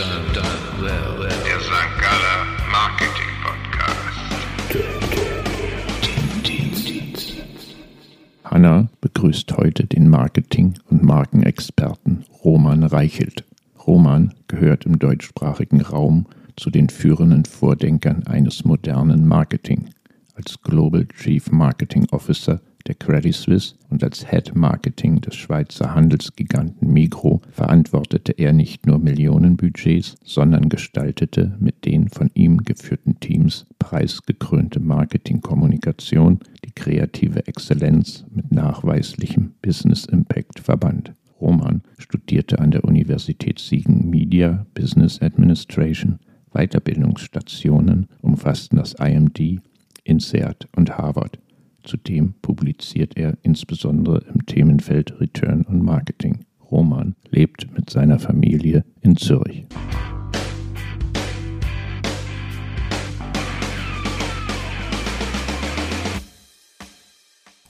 Der St. Galler Marketing Podcast. Hanna begrüßt heute den Marketing- und Markenexperten Roman Reichelt. Roman gehört im deutschsprachigen Raum zu den führenden Vordenkern eines modernen Marketing. Als Global Chief Marketing Officer der Credit Suisse und als Head Marketing des Schweizer Handelsgiganten Migro verantwortete er nicht nur Millionenbudgets, sondern gestaltete mit den von ihm geführten Teams preisgekrönte Marketingkommunikation, die kreative Exzellenz mit nachweislichem Business Impact verband. Roman studierte an der Universität Siegen Media Business Administration. Weiterbildungsstationen umfassten das IMD, INSEAD und Harvard. Zudem publiziert er insbesondere im Themenfeld Return on Marketing. Roman lebt mit seiner Familie in Zürich.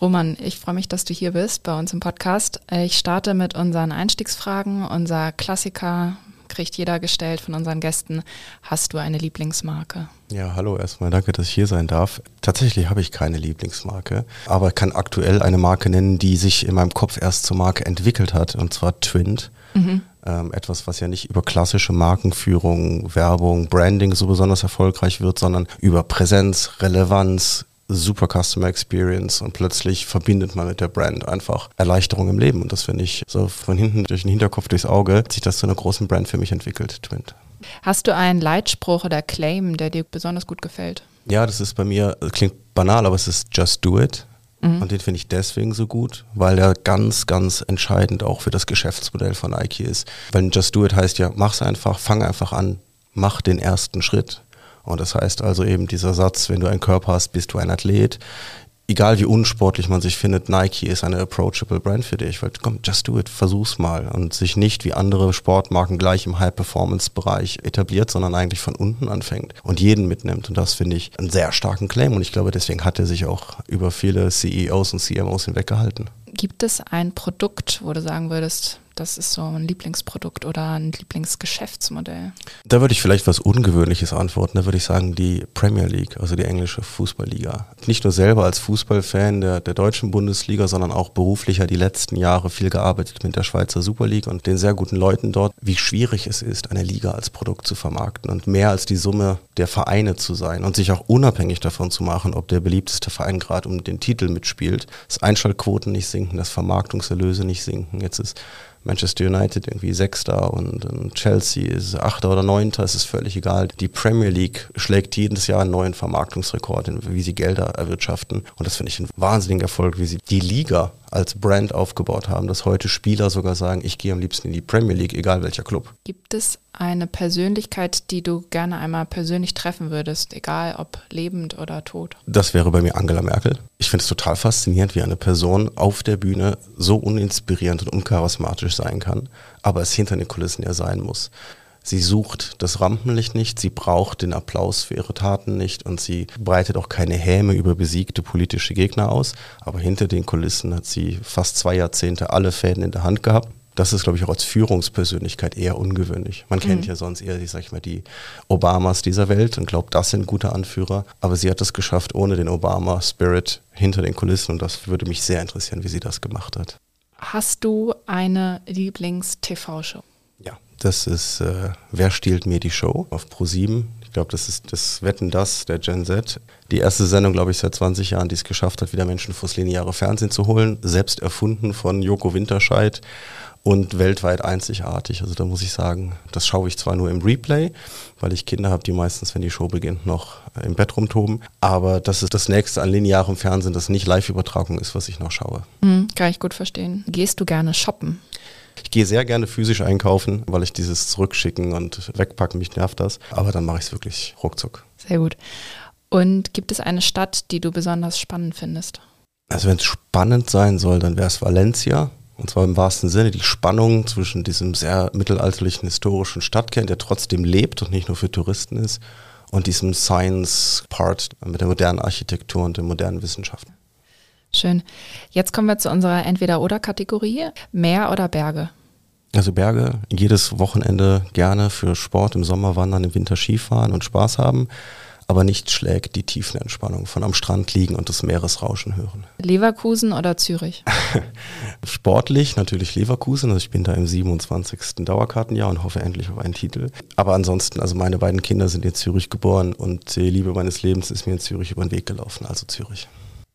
Roman, ich freue mich, dass du hier bist bei uns im Podcast. Ich starte mit unseren Einstiegsfragen. Unser Klassiker kriegt jeder gestellt von unseren Gästen. Hast du eine Lieblingsmarke? Ja, hallo erstmal, danke, dass ich hier sein darf. Tatsächlich habe ich keine Lieblingsmarke, aber kann aktuell eine Marke nennen, die sich in meinem Kopf erst zur Marke entwickelt hat, und zwar Twint. Mhm. Ähm, etwas, was ja nicht über klassische Markenführung, Werbung, Branding so besonders erfolgreich wird, sondern über Präsenz, Relevanz, super Customer Experience und plötzlich verbindet man mit der Brand einfach Erleichterung im Leben. Und das finde ich so von hinten durch den Hinterkopf durchs Auge, hat sich das zu einer großen Brand für mich entwickelt, Twint. Hast du einen Leitspruch oder Claim, der dir besonders gut gefällt? Ja, das ist bei mir, klingt banal, aber es ist Just Do It. Mhm. Und den finde ich deswegen so gut, weil er ganz, ganz entscheidend auch für das Geschäftsmodell von Nike ist. Weil Just Do It heißt ja, mach's einfach, fang einfach an, mach den ersten Schritt. Und das heißt also eben dieser Satz, wenn du einen Körper hast, bist du ein Athlet. Egal wie unsportlich man sich findet, Nike ist eine approachable Brand für dich. Weil, komm, just do it, versuch's mal. Und sich nicht wie andere Sportmarken gleich im High-Performance-Bereich etabliert, sondern eigentlich von unten anfängt und jeden mitnimmt. Und das finde ich einen sehr starken Claim. Und ich glaube, deswegen hat er sich auch über viele CEOs und CMOs hinweggehalten. Gibt es ein Produkt, wo du sagen würdest, das ist so ein Lieblingsprodukt oder ein Lieblingsgeschäftsmodell? Da würde ich vielleicht was Ungewöhnliches antworten. Da würde ich sagen, die Premier League, also die englische Fußballliga. Nicht nur selber als Fußballfan der, der deutschen Bundesliga, sondern auch beruflicher die letzten Jahre viel gearbeitet mit der Schweizer Super League und den sehr guten Leuten dort, wie schwierig es ist, eine Liga als Produkt zu vermarkten und mehr als die Summe der Vereine zu sein und sich auch unabhängig davon zu machen, ob der beliebteste Verein gerade um den Titel mitspielt, dass Einschaltquoten nicht sinken, dass Vermarktungserlöse nicht sinken. Jetzt ist Manchester United irgendwie Sechster und, und Chelsea ist Achter oder Neunter, es ist völlig egal. Die Premier League schlägt jedes Jahr einen neuen Vermarktungsrekord, wie sie Gelder erwirtschaften. Und das finde ich ein wahnsinniger Erfolg, wie sie die Liga als Brand aufgebaut haben, dass heute Spieler sogar sagen, ich gehe am liebsten in die Premier League, egal welcher Club. Gibt es eine Persönlichkeit, die du gerne einmal persönlich treffen würdest, egal ob lebend oder tot? Das wäre bei mir Angela Merkel. Ich finde es total faszinierend, wie eine Person auf der Bühne so uninspirierend und uncharismatisch sein kann, aber es hinter den Kulissen ja sein muss. Sie sucht das Rampenlicht nicht, sie braucht den Applaus für ihre Taten nicht und sie breitet auch keine Häme über besiegte politische Gegner aus. Aber hinter den Kulissen hat sie fast zwei Jahrzehnte alle Fäden in der Hand gehabt. Das ist, glaube ich, auch als Führungspersönlichkeit eher ungewöhnlich. Man kennt mhm. ja sonst eher, ich sag mal, die Obamas dieser Welt und glaubt, das sind gute Anführer. Aber sie hat es geschafft, ohne den Obama-Spirit hinter den Kulissen. Und das würde mich sehr interessieren, wie sie das gemacht hat. Hast du eine Lieblings-TV-Show? Das ist äh, Wer stiehlt mir die Show auf Pro7. Ich glaube, das ist das Wetten das der Gen Z. Die erste Sendung, glaube ich, seit 20 Jahren, die es geschafft hat, wieder Menschen fürs lineare Fernsehen zu holen. Selbst erfunden von Joko Winterscheid und weltweit einzigartig. Also da muss ich sagen, das schaue ich zwar nur im Replay, weil ich Kinder habe, die meistens, wenn die Show beginnt, noch im Bett rumtoben. Aber das ist das nächste an linearem Fernsehen, das nicht Live-Übertragung ist, was ich noch schaue. Mhm, kann ich gut verstehen. Gehst du gerne shoppen? Ich gehe sehr gerne physisch einkaufen, weil ich dieses Zurückschicken und Wegpacken, mich nervt das. Aber dann mache ich es wirklich ruckzuck. Sehr gut. Und gibt es eine Stadt, die du besonders spannend findest? Also wenn es spannend sein soll, dann wäre es Valencia. Und zwar im wahrsten Sinne die Spannung zwischen diesem sehr mittelalterlichen historischen Stadtkern, der trotzdem lebt und nicht nur für Touristen ist, und diesem Science-Part mit der modernen Architektur und den modernen Wissenschaften. Schön. Jetzt kommen wir zu unserer Entweder-Oder-Kategorie. Meer oder Berge? Also Berge, jedes Wochenende gerne für Sport, im Sommer wandern, im Winter Skifahren und Spaß haben aber nicht schlägt die Tiefenentspannung von am Strand liegen und das Meeresrauschen hören. Leverkusen oder Zürich? Sportlich natürlich Leverkusen, also ich bin da im 27. Dauerkartenjahr und hoffe endlich auf einen Titel. Aber ansonsten, also meine beiden Kinder sind in Zürich geboren und die Liebe meines Lebens ist mir in Zürich über den Weg gelaufen, also Zürich.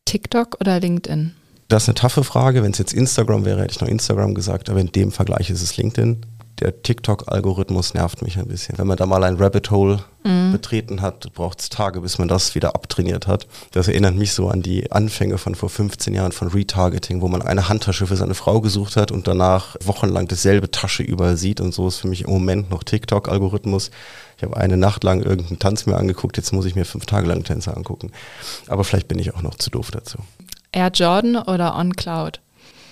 TikTok oder LinkedIn? Das ist eine taffe Frage. Wenn es jetzt Instagram wäre, hätte ich noch Instagram gesagt, aber in dem Vergleich ist es LinkedIn der TikTok-Algorithmus nervt mich ein bisschen. Wenn man da mal ein Rabbit Hole mhm. betreten hat, braucht es Tage, bis man das wieder abtrainiert hat. Das erinnert mich so an die Anfänge von vor 15 Jahren von Retargeting, wo man eine Handtasche für seine Frau gesucht hat und danach wochenlang dasselbe Tasche überall sieht. Und so ist für mich im Moment noch TikTok-Algorithmus. Ich habe eine Nacht lang irgendeinen Tanz mir angeguckt, jetzt muss ich mir fünf Tage lang Tänze angucken. Aber vielleicht bin ich auch noch zu doof dazu. Air Jordan oder On Cloud?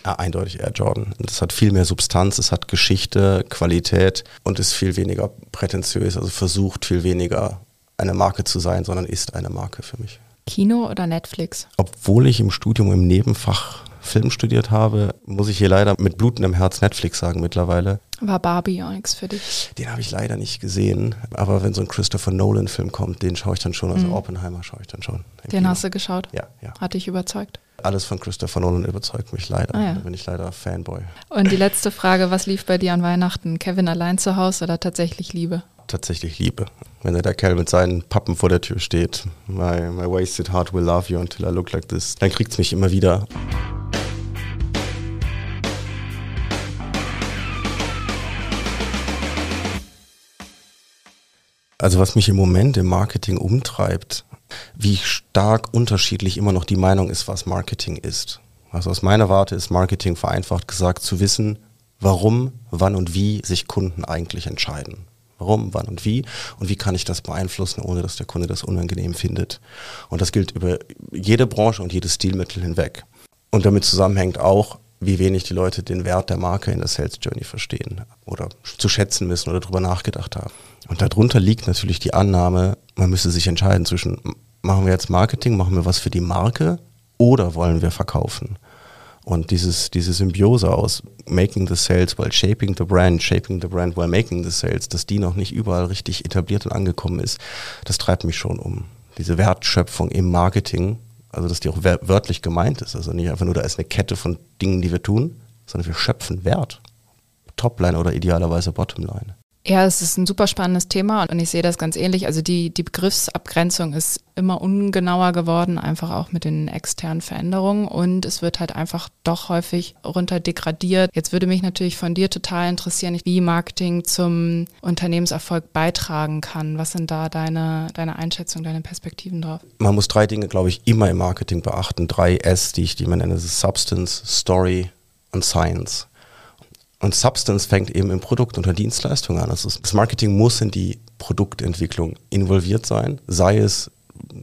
Ja, eindeutig Air Jordan. Das hat viel mehr Substanz, es hat Geschichte, Qualität und ist viel weniger prätentiös, also versucht viel weniger eine Marke zu sein, sondern ist eine Marke für mich. Kino oder Netflix? Obwohl ich im Studium im Nebenfach Film studiert habe, muss ich hier leider mit blutendem Herz Netflix sagen mittlerweile. War Barbie auch nichts für dich? Den habe ich leider nicht gesehen, aber wenn so ein Christopher Nolan-Film kommt, den schaue ich dann schon, also mhm. Oppenheimer schaue ich dann schon. Den hast du geschaut? Ja, ja. Hat dich überzeugt? Alles von Christopher Nolan überzeugt mich leider. Ah, ja. Da bin ich leider Fanboy. Und die letzte Frage, was lief bei dir an Weihnachten? Kevin allein zu Hause oder tatsächlich Liebe? Tatsächlich Liebe. Wenn der Kerl mit seinen Pappen vor der Tür steht, my, my wasted heart will love you until I look like this, dann kriegt es mich immer wieder. Also was mich im Moment im Marketing umtreibt, wie stark unterschiedlich immer noch die Meinung ist, was Marketing ist. Also aus meiner Warte ist Marketing vereinfacht gesagt zu wissen, warum, wann und wie sich Kunden eigentlich entscheiden. Warum, wann und wie und wie kann ich das beeinflussen, ohne dass der Kunde das unangenehm findet. Und das gilt über jede Branche und jedes Stilmittel hinweg. Und damit zusammenhängt auch, wie wenig die Leute den Wert der Marke in der Sales Journey verstehen oder zu schätzen wissen oder darüber nachgedacht haben. Und darunter liegt natürlich die Annahme, man müsse sich entscheiden zwischen, machen wir jetzt Marketing, machen wir was für die Marke oder wollen wir verkaufen? Und dieses, diese Symbiose aus making the sales while shaping the brand, shaping the brand while making the sales, dass die noch nicht überall richtig etabliert und angekommen ist, das treibt mich schon um. Diese Wertschöpfung im Marketing, also dass die auch wörtlich gemeint ist, also nicht einfach nur, da ist eine Kette von Dingen, die wir tun, sondern wir schöpfen Wert. Topline oder idealerweise Bottomline. Ja, es ist ein super spannendes Thema und ich sehe das ganz ähnlich. Also die, die Begriffsabgrenzung ist immer ungenauer geworden, einfach auch mit den externen Veränderungen und es wird halt einfach doch häufig runter degradiert. Jetzt würde mich natürlich von dir total interessieren, wie Marketing zum Unternehmenserfolg beitragen kann. Was sind da deine, deine Einschätzungen, deine Perspektiven drauf? Man muss drei Dinge, glaube ich, immer im Marketing beachten. Drei S, die ich die man nenne. Substance, Story und Science. Und Substance fängt eben im Produkt oder Dienstleistung an. Also das Marketing muss in die Produktentwicklung involviert sein, sei es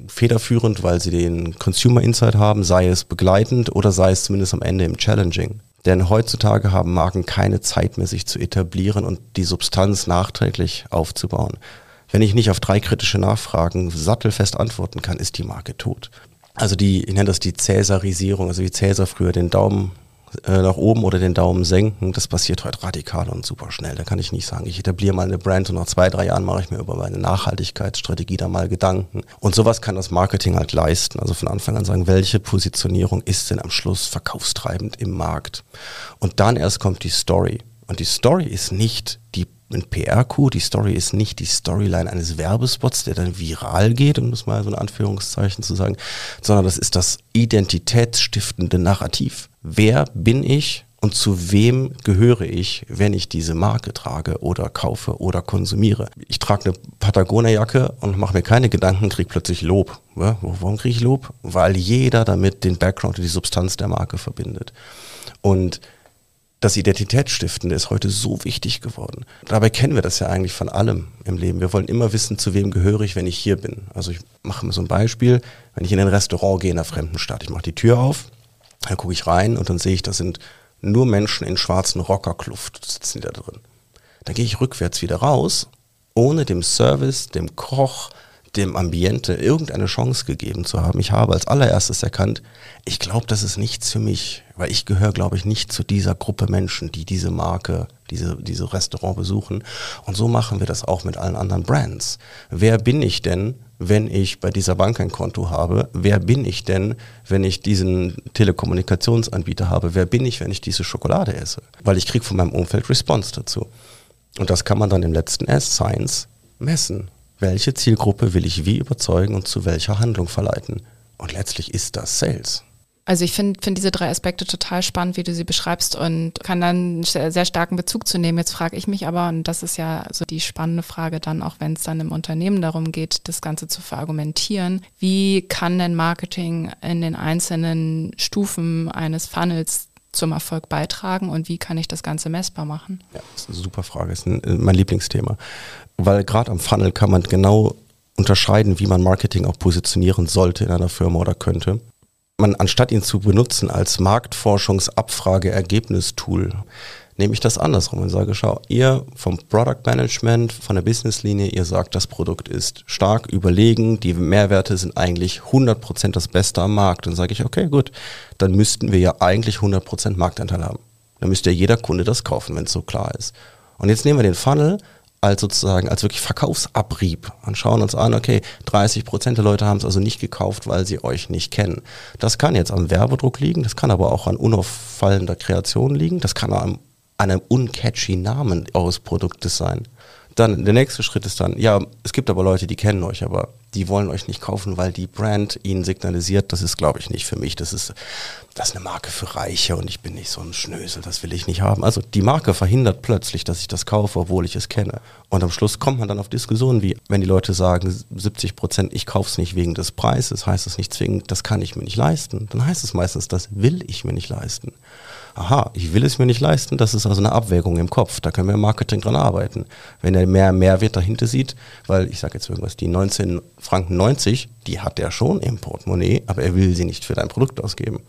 federführend, weil sie den Consumer Insight haben, sei es begleitend oder sei es zumindest am Ende im Challenging. Denn heutzutage haben Marken keine Zeit mehr, sich zu etablieren und die Substanz nachträglich aufzubauen. Wenn ich nicht auf drei kritische Nachfragen sattelfest antworten kann, ist die Marke tot. Also die, ich nenne das die Cäsarisierung, also wie Cäsar früher den Daumen äh, nach oben oder den Daumen senken, das passiert heute radikal und super schnell. Da kann ich nicht sagen, ich etabliere mal eine Brand und nach zwei, drei Jahren mache ich mir über meine Nachhaltigkeitsstrategie da mal Gedanken. Und sowas kann das Marketing halt leisten. Also von Anfang an sagen, welche Positionierung ist denn am Schluss verkaufstreibend im Markt? Und dann erst kommt die Story. Und die Story ist nicht die ein PR-Coup. Die Story ist nicht die Storyline eines Werbespots, der dann viral geht, um das mal so in Anführungszeichen zu sagen, sondern das ist das identitätsstiftende Narrativ. Wer bin ich und zu wem gehöre ich, wenn ich diese Marke trage oder kaufe oder konsumiere? Ich trage eine Patagonia-Jacke und mache mir keine Gedanken, kriege plötzlich Lob. Warum kriege ich Lob? Weil jeder damit den Background und die Substanz der Marke verbindet. Und das Identitätsstiftende ist heute so wichtig geworden. Dabei kennen wir das ja eigentlich von allem im Leben. Wir wollen immer wissen, zu wem gehöre ich, wenn ich hier bin. Also ich mache mir so ein Beispiel, wenn ich in ein Restaurant gehe in einer fremden Stadt, ich mache die Tür auf, dann gucke ich rein und dann sehe ich, da sind nur Menschen in schwarzen Rockerkluft sitzen da drin. Dann gehe ich rückwärts wieder raus, ohne dem Service, dem Koch, dem Ambiente irgendeine Chance gegeben zu haben. Ich habe als allererstes erkannt, ich glaube, das ist nichts für mich, weil ich gehöre, glaube ich, nicht zu dieser Gruppe Menschen, die diese Marke, diese, diese Restaurant besuchen. Und so machen wir das auch mit allen anderen Brands. Wer bin ich denn, wenn ich bei dieser Bank ein Konto habe? Wer bin ich denn, wenn ich diesen Telekommunikationsanbieter habe? Wer bin ich, wenn ich diese Schokolade esse? Weil ich kriege von meinem Umfeld Response dazu. Und das kann man dann im letzten S, Science, messen. Welche Zielgruppe will ich wie überzeugen und zu welcher Handlung verleiten? Und letztlich ist das Sales. Also ich finde find diese drei Aspekte total spannend, wie du sie beschreibst und kann dann sehr, sehr starken Bezug zu nehmen. Jetzt frage ich mich aber, und das ist ja so die spannende Frage dann, auch wenn es dann im Unternehmen darum geht, das Ganze zu verargumentieren, wie kann denn Marketing in den einzelnen Stufen eines Funnels zum Erfolg beitragen und wie kann ich das Ganze messbar machen? Ja, das ist eine super Frage, das ist ein, äh, mein Lieblingsthema. Weil gerade am Funnel kann man genau unterscheiden, wie man Marketing auch positionieren sollte in einer Firma oder könnte. Man, anstatt ihn zu benutzen als Marktforschungsabfrage-Ergebnistool, nehme ich das andersrum und sage, schau, ihr vom Product Management, von der Businesslinie, ihr sagt, das Produkt ist stark überlegen, die Mehrwerte sind eigentlich 100% das Beste am Markt. Dann sage ich, okay, gut, dann müssten wir ja eigentlich 100% Marktanteil haben. Dann müsste ja jeder Kunde das kaufen, wenn es so klar ist. Und jetzt nehmen wir den Funnel als sozusagen, als wirklich Verkaufsabrieb und schauen uns an, okay, 30 Prozent der Leute haben es also nicht gekauft, weil sie euch nicht kennen. Das kann jetzt am Werbedruck liegen, das kann aber auch an unauffallender Kreation liegen, das kann an einem uncatchy Namen eures Produktes sein. Dann der nächste Schritt ist dann, ja, es gibt aber Leute, die kennen euch, aber die wollen euch nicht kaufen, weil die Brand ihnen signalisiert, das ist, glaube ich, nicht für mich. Das ist, das ist eine Marke für Reiche und ich bin nicht so ein Schnösel, das will ich nicht haben. Also die Marke verhindert plötzlich, dass ich das kaufe, obwohl ich es kenne. Und am Schluss kommt man dann auf Diskussionen wie, wenn die Leute sagen, 70 Prozent, ich kaufe es nicht wegen des Preises, heißt es nicht zwingend, das kann ich mir nicht leisten. Dann heißt es meistens, das will ich mir nicht leisten aha, ich will es mir nicht leisten, das ist also eine Abwägung im Kopf, da können wir im Marketing dran arbeiten. Wenn er mehr Mehrwert dahinter sieht, weil ich sage jetzt irgendwas, die 19 Franken 90, die hat er schon im Portemonnaie, aber er will sie nicht für dein Produkt ausgeben.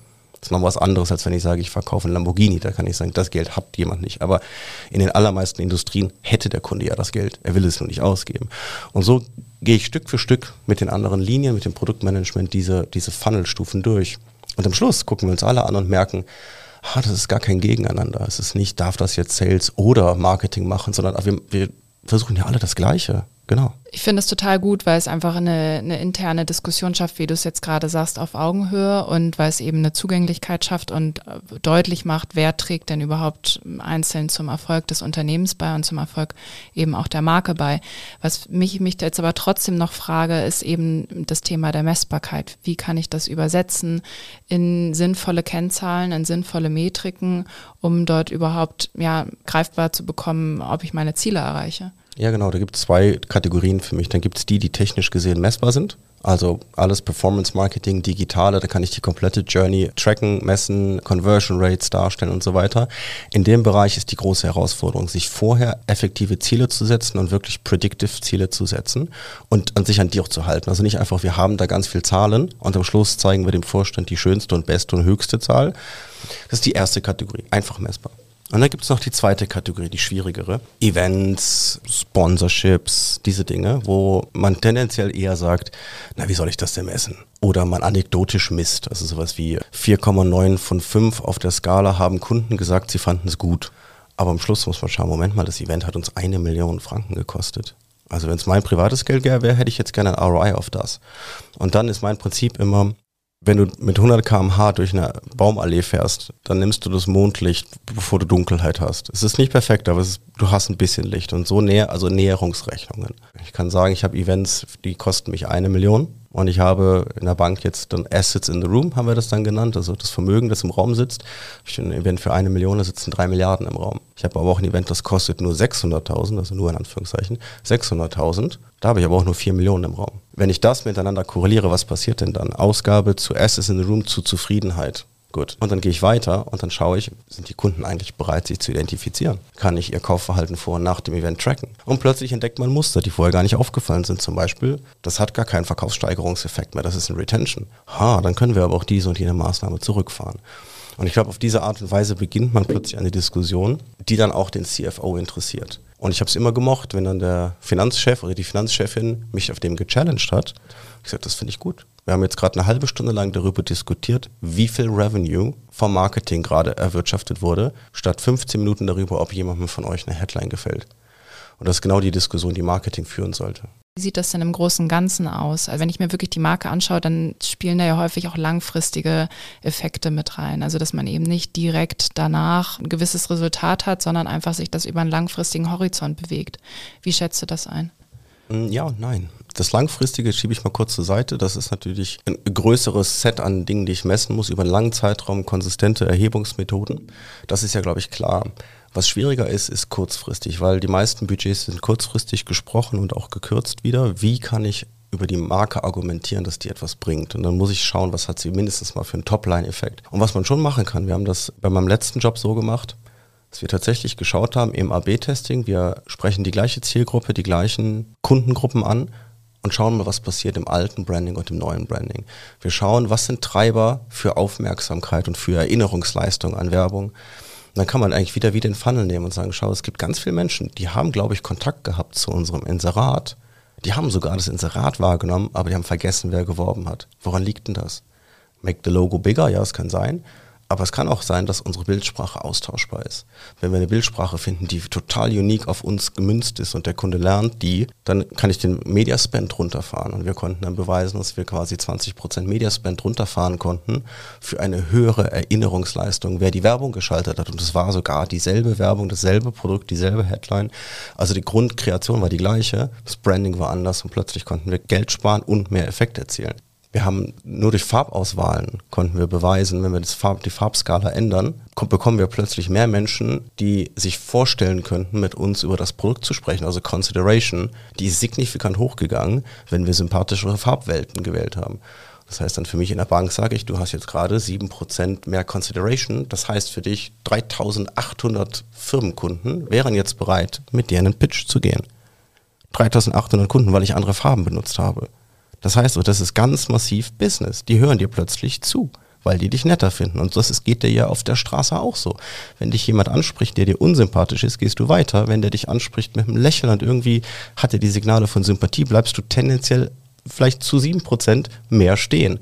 Das ist noch was anderes, als wenn ich sage, ich verkaufe einen Lamborghini. Da kann ich sagen, das Geld hat jemand nicht. Aber in den allermeisten Industrien hätte der Kunde ja das Geld. Er will es nur nicht ausgeben. Und so gehe ich Stück für Stück mit den anderen Linien, mit dem Produktmanagement diese, diese Funnelstufen durch. Und am Schluss gucken wir uns alle an und merken, ah, das ist gar kein Gegeneinander. Es ist nicht, darf das jetzt Sales oder Marketing machen, sondern wir, wir versuchen ja alle das Gleiche. Genau. Ich finde es total gut, weil es einfach eine, eine interne Diskussion schafft, wie du es jetzt gerade sagst, auf Augenhöhe und weil es eben eine Zugänglichkeit schafft und äh, deutlich macht, wer trägt denn überhaupt einzeln zum Erfolg des Unternehmens bei und zum Erfolg eben auch der Marke bei. Was mich, mich jetzt aber trotzdem noch frage, ist eben das Thema der Messbarkeit. Wie kann ich das übersetzen in sinnvolle Kennzahlen, in sinnvolle Metriken, um dort überhaupt ja, greifbar zu bekommen, ob ich meine Ziele erreiche? Ja, genau. Da gibt es zwei Kategorien für mich. Dann gibt es die, die technisch gesehen messbar sind. Also alles Performance Marketing, digitale, da kann ich die komplette Journey tracken, messen, Conversion Rates darstellen und so weiter. In dem Bereich ist die große Herausforderung, sich vorher effektive Ziele zu setzen und wirklich predictive Ziele zu setzen und an sich an die auch zu halten. Also nicht einfach, wir haben da ganz viel Zahlen und am Schluss zeigen wir dem Vorstand die schönste und beste und höchste Zahl. Das ist die erste Kategorie, einfach messbar. Und dann gibt es noch die zweite Kategorie, die schwierigere. Events, Sponsorships, diese Dinge, wo man tendenziell eher sagt, na, wie soll ich das denn messen? Oder man anekdotisch misst. Also sowas wie 4,9 von 5 auf der Skala haben Kunden gesagt, sie fanden es gut. Aber am Schluss muss man schauen, Moment mal, das Event hat uns eine Million Franken gekostet. Also wenn es mein privates Geld wäre, hätte ich jetzt gerne ein ROI auf das. Und dann ist mein Prinzip immer, wenn du mit 100 km/h durch eine Baumallee fährst, dann nimmst du das Mondlicht, bevor du Dunkelheit hast. Es ist nicht perfekt, aber ist, du hast ein bisschen Licht und so näher, also Näherungsrechnungen. Ich kann sagen, ich habe Events, die kosten mich eine Million und ich habe in der Bank jetzt dann Assets in the Room, haben wir das dann genannt, also das Vermögen, das im Raum sitzt. Ich habe ein Event für eine Million, da sitzen drei Milliarden im Raum. Ich habe aber auch ein Event, das kostet nur 600.000, also nur in Anführungszeichen, 600.000. Da habe ich aber auch nur vier Millionen im Raum. Wenn ich das miteinander korreliere, was passiert denn dann? Ausgabe zu Assets in the Room zu Zufriedenheit. Gut. Und dann gehe ich weiter und dann schaue ich, sind die Kunden eigentlich bereit, sich zu identifizieren? Kann ich ihr Kaufverhalten vor und nach dem Event tracken? Und plötzlich entdeckt man Muster, die vorher gar nicht aufgefallen sind. Zum Beispiel, das hat gar keinen Verkaufssteigerungseffekt mehr, das ist ein Retention. Ha, dann können wir aber auch diese und jene Maßnahme zurückfahren. Und ich glaube, auf diese Art und Weise beginnt man plötzlich eine Diskussion, die dann auch den CFO interessiert. Und ich habe es immer gemocht, wenn dann der Finanzchef oder die Finanzchefin mich auf dem gechallenged hat. Ich gesagt, das finde ich gut. Wir haben jetzt gerade eine halbe Stunde lang darüber diskutiert, wie viel Revenue vom Marketing gerade erwirtschaftet wurde, statt 15 Minuten darüber, ob jemandem von euch eine Headline gefällt. Und das ist genau die Diskussion, die Marketing führen sollte. Wie sieht das denn im Großen Ganzen aus? Also wenn ich mir wirklich die Marke anschaue, dann spielen da ja häufig auch langfristige Effekte mit rein. Also dass man eben nicht direkt danach ein gewisses Resultat hat, sondern einfach sich das über einen langfristigen Horizont bewegt. Wie schätzt du das ein? Mm, ja und nein. Das Langfristige schiebe ich mal kurz zur Seite. Das ist natürlich ein größeres Set an Dingen, die ich messen muss über einen langen Zeitraum, konsistente Erhebungsmethoden. Das ist ja, glaube ich, klar. Was schwieriger ist, ist kurzfristig, weil die meisten Budgets sind kurzfristig gesprochen und auch gekürzt wieder. Wie kann ich über die Marke argumentieren, dass die etwas bringt. Und dann muss ich schauen, was hat sie mindestens mal für einen Topline-Effekt. Und was man schon machen kann, wir haben das bei meinem letzten Job so gemacht, dass wir tatsächlich geschaut haben im AB-Testing, wir sprechen die gleiche Zielgruppe, die gleichen Kundengruppen an und schauen mal, was passiert im alten Branding und im neuen Branding. Wir schauen, was sind Treiber für Aufmerksamkeit und für Erinnerungsleistung an Werbung dann kann man eigentlich wieder wie den Funnel nehmen und sagen, schau, es gibt ganz viele Menschen, die haben, glaube ich, Kontakt gehabt zu unserem Inserat. Die haben sogar das Inserat wahrgenommen, aber die haben vergessen, wer geworben hat. Woran liegt denn das? Make the logo bigger, ja, es kann sein. Aber es kann auch sein, dass unsere Bildsprache austauschbar ist. Wenn wir eine Bildsprache finden, die total unique auf uns gemünzt ist und der Kunde lernt die, dann kann ich den Mediaspend runterfahren. Und wir konnten dann beweisen, dass wir quasi 20% Mediaspend runterfahren konnten für eine höhere Erinnerungsleistung, wer die Werbung geschaltet hat. Und es war sogar dieselbe Werbung, dasselbe Produkt, dieselbe Headline. Also die Grundkreation war die gleiche, das Branding war anders und plötzlich konnten wir Geld sparen und mehr Effekt erzielen. Wir haben nur durch Farbauswahlen konnten wir beweisen, wenn wir Farb, die Farbskala ändern, bekommen wir plötzlich mehr Menschen, die sich vorstellen könnten, mit uns über das Produkt zu sprechen. Also Consideration, die ist signifikant hochgegangen, wenn wir sympathischere Farbwelten gewählt haben. Das heißt dann für mich in der Bank sage ich, du hast jetzt gerade 7% mehr Consideration. Das heißt für dich 3800 Firmenkunden wären jetzt bereit, mit dir in einen Pitch zu gehen. 3800 Kunden, weil ich andere Farben benutzt habe. Das heißt, das ist ganz massiv Business. Die hören dir plötzlich zu, weil die dich netter finden. Und das geht dir ja auf der Straße auch so. Wenn dich jemand anspricht, der dir unsympathisch ist, gehst du weiter. Wenn der dich anspricht mit einem Lächeln und irgendwie hat er die Signale von Sympathie, bleibst du tendenziell vielleicht zu sieben Prozent mehr stehen.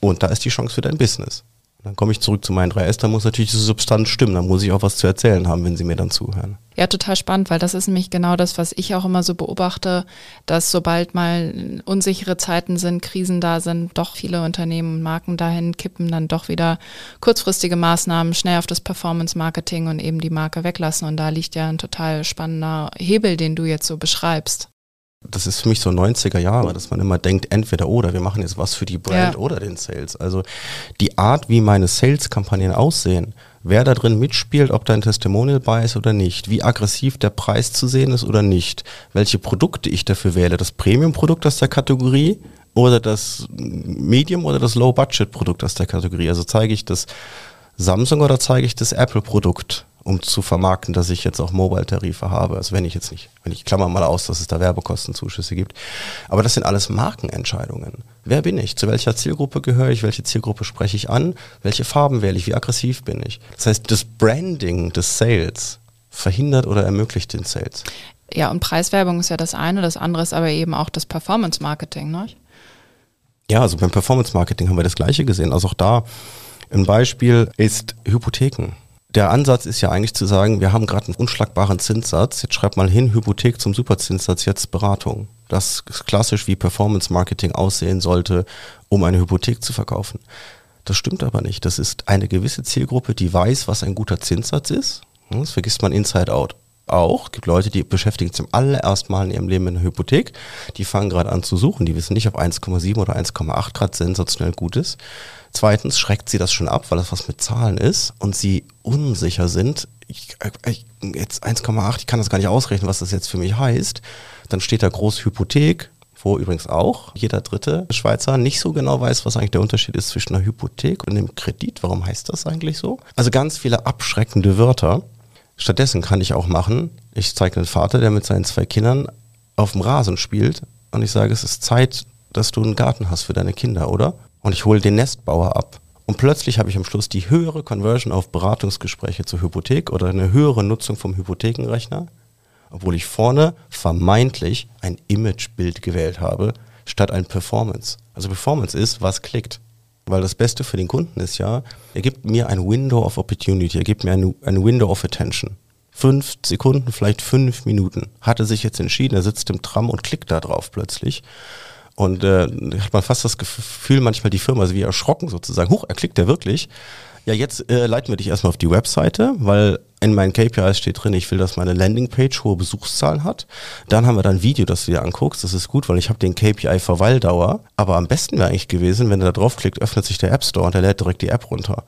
Und da ist die Chance für dein Business. Dann komme ich zurück zu meinen 3S, da muss natürlich die Substanz stimmen, da muss ich auch was zu erzählen haben, wenn sie mir dann zuhören. Ja, total spannend, weil das ist nämlich genau das, was ich auch immer so beobachte, dass sobald mal unsichere Zeiten sind, Krisen da sind, doch viele Unternehmen und Marken dahin kippen, dann doch wieder kurzfristige Maßnahmen, schnell auf das Performance-Marketing und eben die Marke weglassen. Und da liegt ja ein total spannender Hebel, den du jetzt so beschreibst das ist für mich so 90er Jahre, dass man immer denkt, entweder oder, wir machen jetzt was für die Brand ja. oder den Sales. Also die Art, wie meine Sales-Kampagnen aussehen, wer da drin mitspielt, ob da ein Testimonial bei ist oder nicht, wie aggressiv der Preis zu sehen ist oder nicht, welche Produkte ich dafür wähle, das Premium-Produkt aus der Kategorie oder das Medium oder das Low-Budget-Produkt aus der Kategorie. Also zeige ich das Samsung oder zeige ich das Apple-Produkt? Um zu vermarkten, dass ich jetzt auch Mobile-Tarife habe. Also wenn ich jetzt nicht, wenn ich klammer mal aus, dass es da Werbekostenzuschüsse gibt. Aber das sind alles Markenentscheidungen. Wer bin ich? Zu welcher Zielgruppe gehöre ich? Welche Zielgruppe spreche ich an? Welche Farben wähle ich? Wie aggressiv bin ich? Das heißt, das Branding des Sales verhindert oder ermöglicht den Sales. Ja, und Preiswerbung ist ja das eine, das andere ist aber eben auch das Performance-Marketing, ne? Ja, also beim Performance-Marketing haben wir das Gleiche gesehen. Also auch da ein Beispiel ist Hypotheken der Ansatz ist ja eigentlich zu sagen, wir haben gerade einen unschlagbaren Zinssatz, jetzt schreibt mal hin, Hypothek zum Superzinssatz, jetzt Beratung. Das ist klassisch, wie Performance Marketing aussehen sollte, um eine Hypothek zu verkaufen. Das stimmt aber nicht. Das ist eine gewisse Zielgruppe, die weiß, was ein guter Zinssatz ist. Das vergisst man inside out auch. Es gibt Leute, die beschäftigen zum allerersten Mal in ihrem Leben mit einer Hypothek. Die fangen gerade an zu suchen. Die wissen nicht, ob 1,7 oder 1,8 Grad sensationell gut ist. Zweitens schreckt sie das schon ab, weil das was mit Zahlen ist und sie unsicher sind. Ich, ich, jetzt 1,8, ich kann das gar nicht ausrechnen, was das jetzt für mich heißt. Dann steht da groß Hypothek, wo übrigens auch jeder dritte Schweizer nicht so genau weiß, was eigentlich der Unterschied ist zwischen einer Hypothek und einem Kredit. Warum heißt das eigentlich so? Also ganz viele abschreckende Wörter. Stattdessen kann ich auch machen, ich zeige einen Vater, der mit seinen zwei Kindern auf dem Rasen spielt und ich sage, es ist Zeit, dass du einen Garten hast für deine Kinder, oder? Und ich hole den Nestbauer ab. Und plötzlich habe ich am Schluss die höhere Conversion auf Beratungsgespräche zur Hypothek oder eine höhere Nutzung vom Hypothekenrechner. obwohl ich vorne vermeintlich ein Imagebild gewählt habe, statt ein Performance. Also Performance ist, was klickt. Weil das Beste für den Kunden ist ja, er gibt mir ein Window of Opportunity, er gibt mir ein, ein Window of Attention. Fünf Sekunden, vielleicht fünf Minuten. Hat er sich jetzt entschieden, er sitzt im Tram und klickt da drauf plötzlich. Und äh, hat man fast das Gefühl, manchmal die Firma ist wie erschrocken sozusagen. Huch, er klickt ja wirklich. Ja, jetzt äh, leiten wir dich erstmal auf die Webseite, weil in meinen KPIs steht drin, ich will, dass meine Landingpage hohe Besuchszahlen hat. Dann haben wir dann ein Video, das du dir anguckst. Das ist gut, weil ich habe den KPI Verweildauer. Aber am besten wäre eigentlich gewesen, wenn er da draufklickt, öffnet sich der App Store und er lädt direkt die App runter.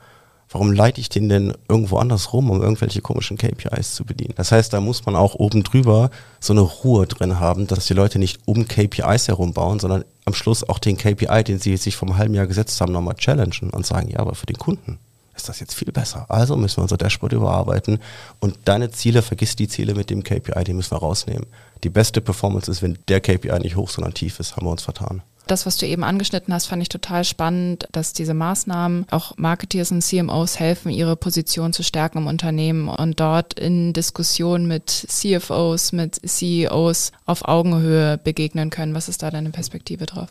Warum leite ich den denn irgendwo anders rum, um irgendwelche komischen KPIs zu bedienen? Das heißt, da muss man auch oben drüber so eine Ruhe drin haben, dass die Leute nicht um KPIs herumbauen, sondern am Schluss auch den KPI, den sie sich vom halben Jahr gesetzt haben, nochmal challengen und sagen, ja, aber für den Kunden ist das jetzt viel besser. Also müssen wir unser Dashboard überarbeiten und deine Ziele, vergiss die Ziele mit dem KPI, die müssen wir rausnehmen. Die beste Performance ist, wenn der KPI nicht hoch, sondern tief ist, haben wir uns vertan. Das, was du eben angeschnitten hast, fand ich total spannend, dass diese Maßnahmen auch Marketeers und CMOs helfen, ihre Position zu stärken im Unternehmen und dort in Diskussionen mit CFOs, mit CEOs auf Augenhöhe begegnen können. Was ist da deine Perspektive drauf?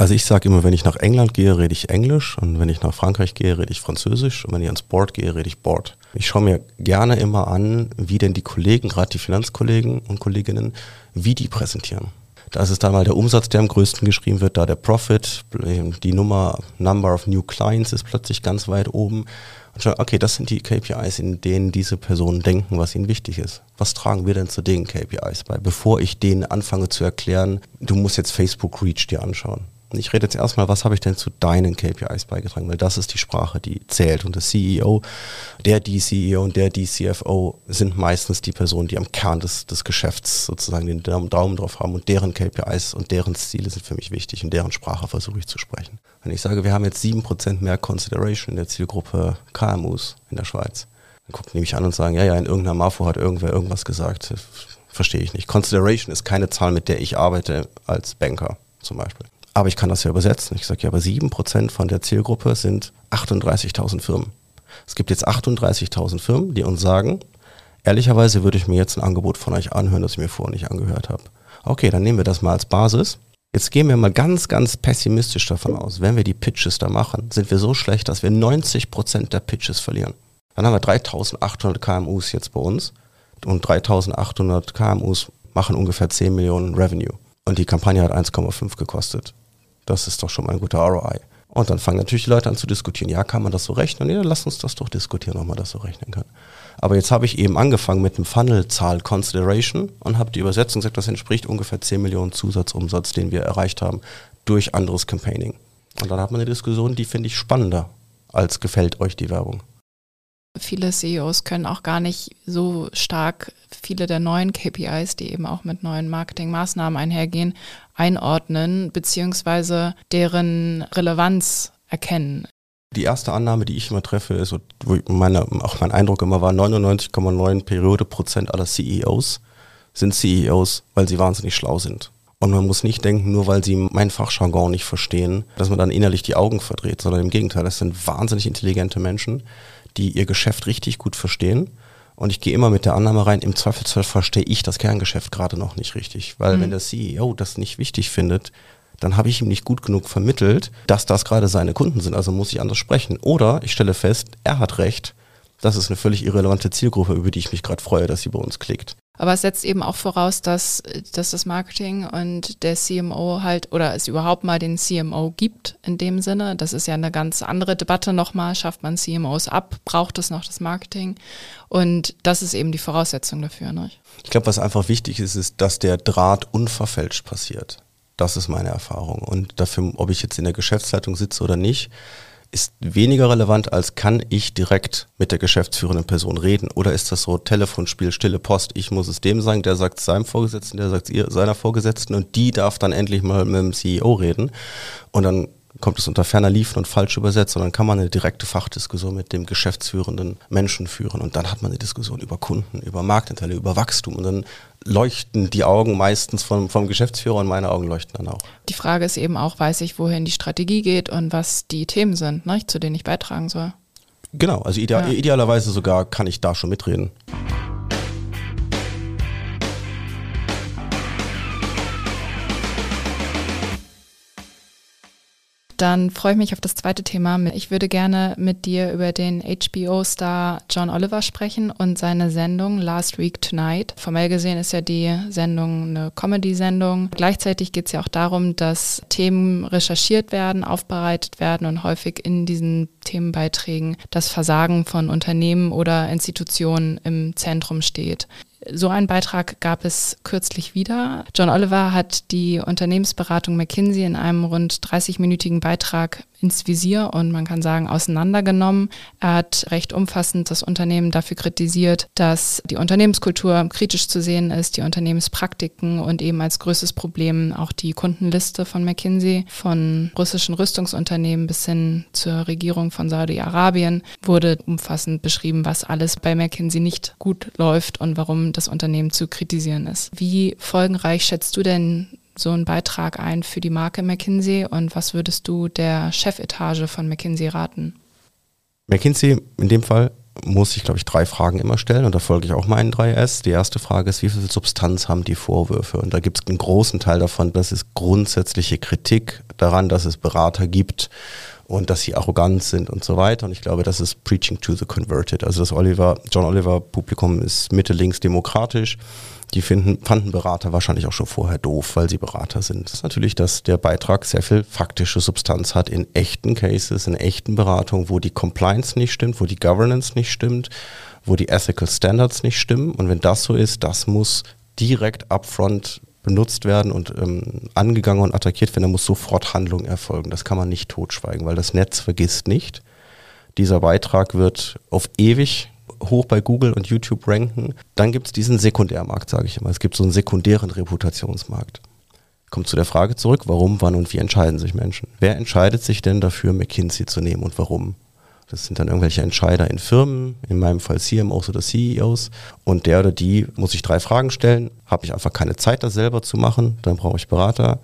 Also ich sage immer, wenn ich nach England gehe, rede ich Englisch und wenn ich nach Frankreich gehe, rede ich Französisch und wenn ich ans Board gehe, rede ich Board. Ich schaue mir gerne immer an, wie denn die Kollegen, gerade die Finanzkollegen und Kolleginnen, wie die präsentieren. Da ist es dann mal der Umsatz, der am größten geschrieben wird, da der Profit, die Nummer, Number of New Clients ist plötzlich ganz weit oben. Und schauen, okay, das sind die KPIs, in denen diese Personen denken, was ihnen wichtig ist. Was tragen wir denn zu den KPIs bei, bevor ich denen anfange zu erklären, du musst jetzt Facebook Reach dir anschauen. Ich rede jetzt erstmal, was habe ich denn zu deinen KPIs beigetragen, weil das ist die Sprache, die zählt. Und der CEO, der die CEO und der die CFO sind meistens die Personen, die am Kern des, des Geschäfts sozusagen den Daumen drauf haben und deren KPIs und deren Ziele sind für mich wichtig und deren Sprache versuche ich zu sprechen. Wenn ich sage, wir haben jetzt sieben Prozent mehr Consideration in der Zielgruppe KMUs in der Schweiz, dann gucken die mich an und sagen, ja, ja, in irgendeiner Mafo hat irgendwer irgendwas gesagt. Verstehe ich nicht. Consideration ist keine Zahl, mit der ich arbeite als Banker zum Beispiel. Aber ich kann das ja übersetzen. Ich sage ja, aber 7% von der Zielgruppe sind 38.000 Firmen. Es gibt jetzt 38.000 Firmen, die uns sagen, ehrlicherweise würde ich mir jetzt ein Angebot von euch anhören, das ich mir vorher nicht angehört habe. Okay, dann nehmen wir das mal als Basis. Jetzt gehen wir mal ganz, ganz pessimistisch davon aus. Wenn wir die Pitches da machen, sind wir so schlecht, dass wir 90% der Pitches verlieren. Dann haben wir 3800 KMUs jetzt bei uns und 3800 KMUs machen ungefähr 10 Millionen Revenue. Und die Kampagne hat 1,5 gekostet. Das ist doch schon mal ein guter ROI. Und dann fangen natürlich die Leute an zu diskutieren. Ja, kann man das so rechnen? Ja, lass uns das doch diskutieren, ob man das so rechnen kann. Aber jetzt habe ich eben angefangen mit dem Funnelzahl Consideration und habe die Übersetzung gesagt, das entspricht ungefähr 10 Millionen Zusatzumsatz, den wir erreicht haben durch anderes Campaigning. Und dann hat man eine Diskussion, die finde ich spannender als gefällt euch die Werbung. Viele CEOs können auch gar nicht so stark viele der neuen KPIs, die eben auch mit neuen Marketingmaßnahmen einhergehen, einordnen, beziehungsweise deren Relevanz erkennen. Die erste Annahme, die ich immer treffe, ist, wo meine, auch mein Eindruck immer war, 99,9 Periode Prozent aller CEOs sind CEOs, weil sie wahnsinnig schlau sind. Und man muss nicht denken, nur weil sie mein Fachjargon nicht verstehen, dass man dann innerlich die Augen verdreht, sondern im Gegenteil, das sind wahnsinnig intelligente Menschen, die ihr Geschäft richtig gut verstehen. Und ich gehe immer mit der Annahme rein, im Zweifelsfall verstehe ich das Kerngeschäft gerade noch nicht richtig. Weil mhm. wenn der CEO das nicht wichtig findet, dann habe ich ihm nicht gut genug vermittelt, dass das gerade seine Kunden sind. Also muss ich anders sprechen. Oder ich stelle fest, er hat recht. Das ist eine völlig irrelevante Zielgruppe, über die ich mich gerade freue, dass sie bei uns klickt. Aber es setzt eben auch voraus, dass, dass das Marketing und der CMO halt oder es überhaupt mal den CMO gibt in dem Sinne. Das ist ja eine ganz andere Debatte nochmal. Schafft man CMOs ab? Braucht es noch das Marketing? Und das ist eben die Voraussetzung dafür. Ne? Ich glaube, was einfach wichtig ist, ist, dass der Draht unverfälscht passiert. Das ist meine Erfahrung. Und dafür, ob ich jetzt in der Geschäftsleitung sitze oder nicht, ist weniger relevant, als kann ich direkt mit der geschäftsführenden Person reden? Oder ist das so Telefonspiel, stille Post? Ich muss es dem sagen, der sagt seinem Vorgesetzten, der sagt seiner Vorgesetzten und die darf dann endlich mal mit dem CEO reden. Und dann kommt es unter ferner Liefen und falsch übersetzt, sondern kann man eine direkte Fachdiskussion mit dem geschäftsführenden Menschen führen und dann hat man eine Diskussion über Kunden, über Marktanteile, über Wachstum und dann leuchten die Augen meistens vom, vom Geschäftsführer und meine Augen leuchten dann auch. Die Frage ist eben auch, weiß ich, wohin die Strategie geht und was die Themen sind, ne, zu denen ich beitragen soll. Genau, also ideal, ja. idealerweise sogar kann ich da schon mitreden. Dann freue ich mich auf das zweite Thema. Ich würde gerne mit dir über den HBO-Star John Oliver sprechen und seine Sendung Last Week Tonight. Formell gesehen ist ja die Sendung eine Comedy-Sendung. Gleichzeitig geht es ja auch darum, dass Themen recherchiert werden, aufbereitet werden und häufig in diesen Themenbeiträgen das Versagen von Unternehmen oder Institutionen im Zentrum steht. So einen Beitrag gab es kürzlich wieder. John Oliver hat die Unternehmensberatung McKinsey in einem rund 30-minütigen Beitrag ins Visier und man kann sagen auseinandergenommen. Er hat recht umfassend das Unternehmen dafür kritisiert, dass die Unternehmenskultur kritisch zu sehen ist, die Unternehmenspraktiken und eben als größtes Problem auch die Kundenliste von McKinsey, von russischen Rüstungsunternehmen bis hin zur Regierung von Saudi-Arabien wurde umfassend beschrieben, was alles bei McKinsey nicht gut läuft und warum das Unternehmen zu kritisieren ist. Wie folgenreich schätzt du denn so einen Beitrag ein für die Marke McKinsey und was würdest du der Chefetage von McKinsey raten? McKinsey in dem Fall muss ich, glaube ich, drei Fragen immer stellen und da folge ich auch meinen drei S. Die erste Frage ist, wie viel Substanz haben die Vorwürfe? Und da gibt es einen großen Teil davon, das ist grundsätzliche Kritik daran, dass es Berater gibt und dass sie arrogant sind und so weiter. Und ich glaube, das ist Preaching to the Converted. Also das Oliver, John Oliver Publikum ist mitte-links demokratisch die finden, fanden Berater wahrscheinlich auch schon vorher doof, weil sie Berater sind. Das ist natürlich, dass der Beitrag sehr viel faktische Substanz hat in echten Cases, in echten Beratungen, wo die Compliance nicht stimmt, wo die Governance nicht stimmt, wo die Ethical Standards nicht stimmen. Und wenn das so ist, das muss direkt upfront benutzt werden und ähm, angegangen und attackiert werden, dann muss sofort Handlung erfolgen. Das kann man nicht totschweigen, weil das Netz vergisst nicht. Dieser Beitrag wird auf ewig hoch bei Google und YouTube ranken. Dann gibt es diesen Sekundärmarkt, sage ich immer. Es gibt so einen sekundären Reputationsmarkt. Kommt zu der Frage zurück, warum, wann und wie entscheiden sich Menschen? Wer entscheidet sich denn dafür, McKinsey zu nehmen und warum? Das sind dann irgendwelche Entscheider in Firmen, in meinem Fall CMOs oder CEOs. Und der oder die muss ich drei Fragen stellen. Habe ich einfach keine Zeit, das selber zu machen, dann brauche ich Berater.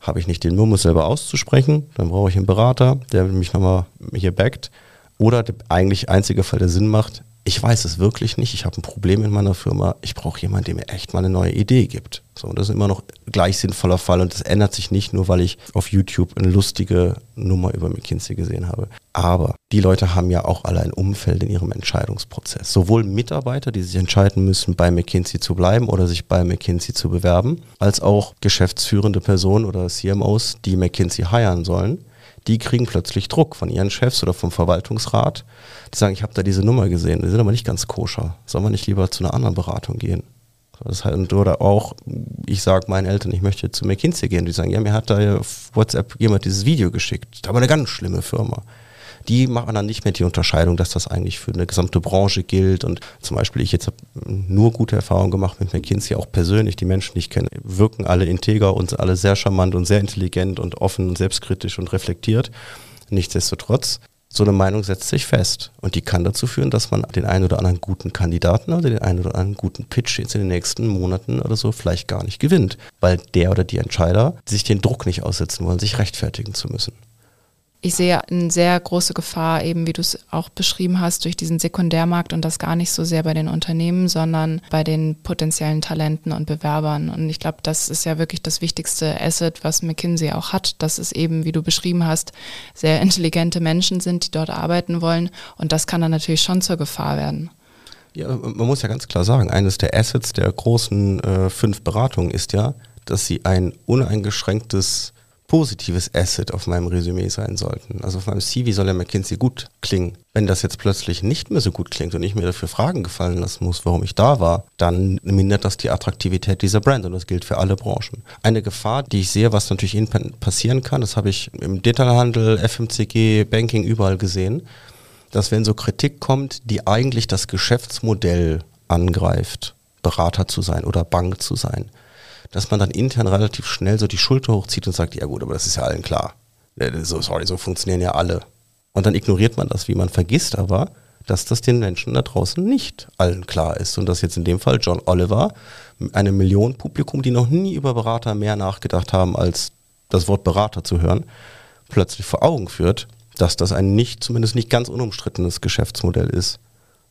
Habe ich nicht den Mumm, es selber auszusprechen, dann brauche ich einen Berater, der mich nochmal hier backt. Oder der eigentlich einzige Fall, der Sinn macht, ich weiß es wirklich nicht, ich habe ein Problem in meiner Firma, ich brauche jemanden, der mir echt mal eine neue Idee gibt. So, das ist immer noch gleich sinnvoller Fall und das ändert sich nicht nur, weil ich auf YouTube eine lustige Nummer über McKinsey gesehen habe. Aber die Leute haben ja auch alle ein Umfeld in ihrem Entscheidungsprozess. Sowohl Mitarbeiter, die sich entscheiden müssen, bei McKinsey zu bleiben oder sich bei McKinsey zu bewerben, als auch geschäftsführende Personen oder CMOs, die McKinsey hiren sollen die kriegen plötzlich Druck von ihren Chefs oder vom Verwaltungsrat. Die sagen, ich habe da diese Nummer gesehen, die sind aber nicht ganz koscher. Sollen wir nicht lieber zu einer anderen Beratung gehen? Das heißt, oder auch, ich sage meinen Eltern, ich möchte zu McKinsey gehen. Die sagen, ja, mir hat da auf WhatsApp jemand dieses Video geschickt. Aber eine ganz schlimme Firma die machen dann nicht mehr die Unterscheidung, dass das eigentlich für eine gesamte Branche gilt. Und zum Beispiel, ich jetzt habe nur gute Erfahrungen gemacht mit McKinsey, auch persönlich. Die Menschen, die ich kenne, wirken alle integer und alle sehr charmant und sehr intelligent und offen und selbstkritisch und reflektiert. Nichtsdestotrotz, so eine Meinung setzt sich fest. Und die kann dazu führen, dass man den einen oder anderen guten Kandidaten oder den einen oder anderen guten Pitch jetzt in den nächsten Monaten oder so vielleicht gar nicht gewinnt. Weil der oder die Entscheider sich den Druck nicht aussetzen wollen, sich rechtfertigen zu müssen ich sehe eine sehr große Gefahr, eben wie du es auch beschrieben hast, durch diesen Sekundärmarkt und das gar nicht so sehr bei den Unternehmen, sondern bei den potenziellen Talenten und Bewerbern. Und ich glaube, das ist ja wirklich das wichtigste Asset, was McKinsey auch hat, dass es eben, wie du beschrieben hast, sehr intelligente Menschen sind, die dort arbeiten wollen. Und das kann dann natürlich schon zur Gefahr werden. Ja, man muss ja ganz klar sagen, eines der Assets der großen äh, fünf Beratungen ist ja, dass sie ein uneingeschränktes positives Asset auf meinem Resümee sein sollten. Also auf meinem CV soll ja McKinsey gut klingen. Wenn das jetzt plötzlich nicht mehr so gut klingt und ich mir dafür Fragen gefallen lassen muss, warum ich da war, dann mindert das die Attraktivität dieser Brand und das gilt für alle Branchen. Eine Gefahr, die ich sehe, was natürlich passieren kann, das habe ich im Detailhandel, FMCG, Banking überall gesehen, dass wenn so Kritik kommt, die eigentlich das Geschäftsmodell angreift, Berater zu sein oder Bank zu sein, dass man dann intern relativ schnell so die Schulter hochzieht und sagt, ja gut, aber das ist ja allen klar. Äh, so, sorry, so funktionieren ja alle. Und dann ignoriert man das, wie man vergisst aber, dass das den Menschen da draußen nicht allen klar ist. Und dass jetzt in dem Fall John Oliver, eine Million Publikum, die noch nie über Berater mehr nachgedacht haben, als das Wort Berater zu hören, plötzlich vor Augen führt, dass das ein nicht, zumindest nicht ganz unumstrittenes Geschäftsmodell ist.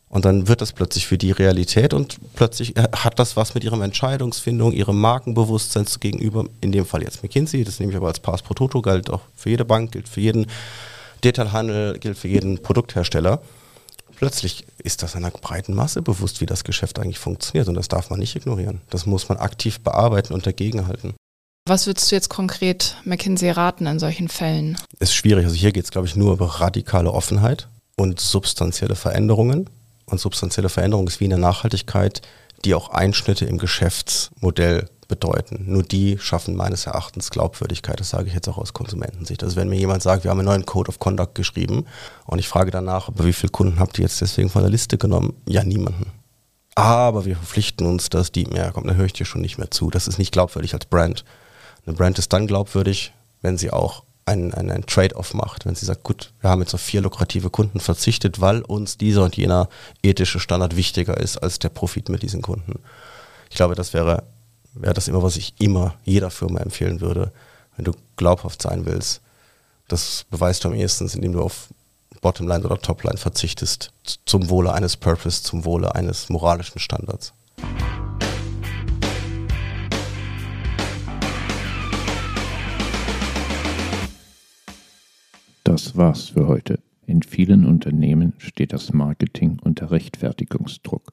Und dann wird das plötzlich für die Realität und plötzlich äh, hat das was mit ihrem Entscheidungsfindung, ihrem Markenbewusstsein gegenüber, in dem Fall jetzt McKinsey, das nehme ich aber als Pass pro Toto, gilt auch für jede Bank, gilt für jeden Detailhandel, gilt für jeden Produkthersteller. Plötzlich ist das einer breiten Masse bewusst, wie das Geschäft eigentlich funktioniert und das darf man nicht ignorieren. Das muss man aktiv bearbeiten und dagegenhalten. Was würdest du jetzt konkret McKinsey raten in solchen Fällen? Ist schwierig. Also hier geht es, glaube ich, nur über radikale Offenheit und substanzielle Veränderungen. Und substanzielle Veränderung ist wie eine Nachhaltigkeit, die auch Einschnitte im Geschäftsmodell bedeuten. Nur die schaffen meines Erachtens Glaubwürdigkeit. Das sage ich jetzt auch aus Konsumentensicht. Also wenn mir jemand sagt, wir haben einen neuen Code of Conduct geschrieben und ich frage danach, aber wie viele Kunden habt ihr jetzt deswegen von der Liste genommen? Ja, niemanden. Aber wir verpflichten uns, dass die, ja komm, dann höre ich dir schon nicht mehr zu. Das ist nicht glaubwürdig als Brand. Eine Brand ist dann glaubwürdig, wenn sie auch einen, einen, einen Trade-off macht, wenn sie sagt, gut, wir haben jetzt auf vier lukrative Kunden verzichtet, weil uns dieser und jener ethische Standard wichtiger ist als der Profit mit diesen Kunden. Ich glaube, das wäre, wäre das immer, was ich immer jeder Firma empfehlen würde, wenn du glaubhaft sein willst. Das beweist du am ehesten, indem du auf Bottomline oder Topline verzichtest, zum Wohle eines Purpose, zum Wohle eines moralischen Standards. Das war's für heute. In vielen Unternehmen steht das Marketing unter Rechtfertigungsdruck.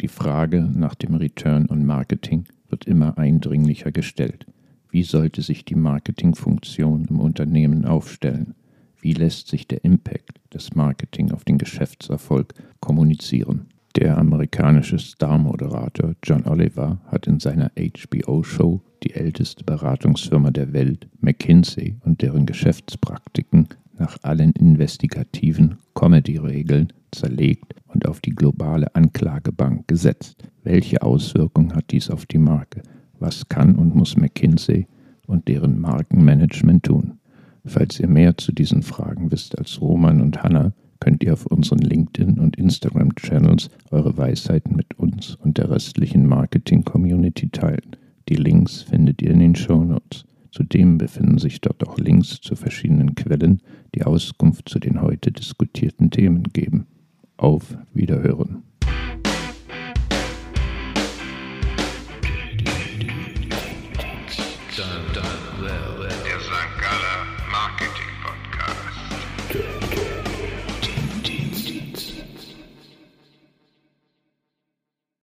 Die Frage nach dem Return on Marketing wird immer eindringlicher gestellt. Wie sollte sich die Marketingfunktion im Unternehmen aufstellen? Wie lässt sich der Impact des Marketing auf den Geschäftserfolg kommunizieren? Der amerikanische Star-Moderator John Oliver hat in seiner HBO-Show die älteste Beratungsfirma der Welt, McKinsey, und deren Geschäftspraktiken nach allen investigativen Comedy-Regeln zerlegt und auf die globale Anklagebank gesetzt. Welche Auswirkungen hat dies auf die Marke? Was kann und muss McKinsey und deren Markenmanagement tun? Falls ihr mehr zu diesen Fragen wisst als Roman und Hannah, könnt ihr auf unseren LinkedIn- und Instagram-Channels eure Weisheiten mit uns und der restlichen Marketing-Community teilen. Die Links findet ihr in den Show Notes. Zudem befinden sich dort auch Links zu verschiedenen Quellen, die Auskunft zu den heute diskutierten Themen geben. Auf Wiederhören.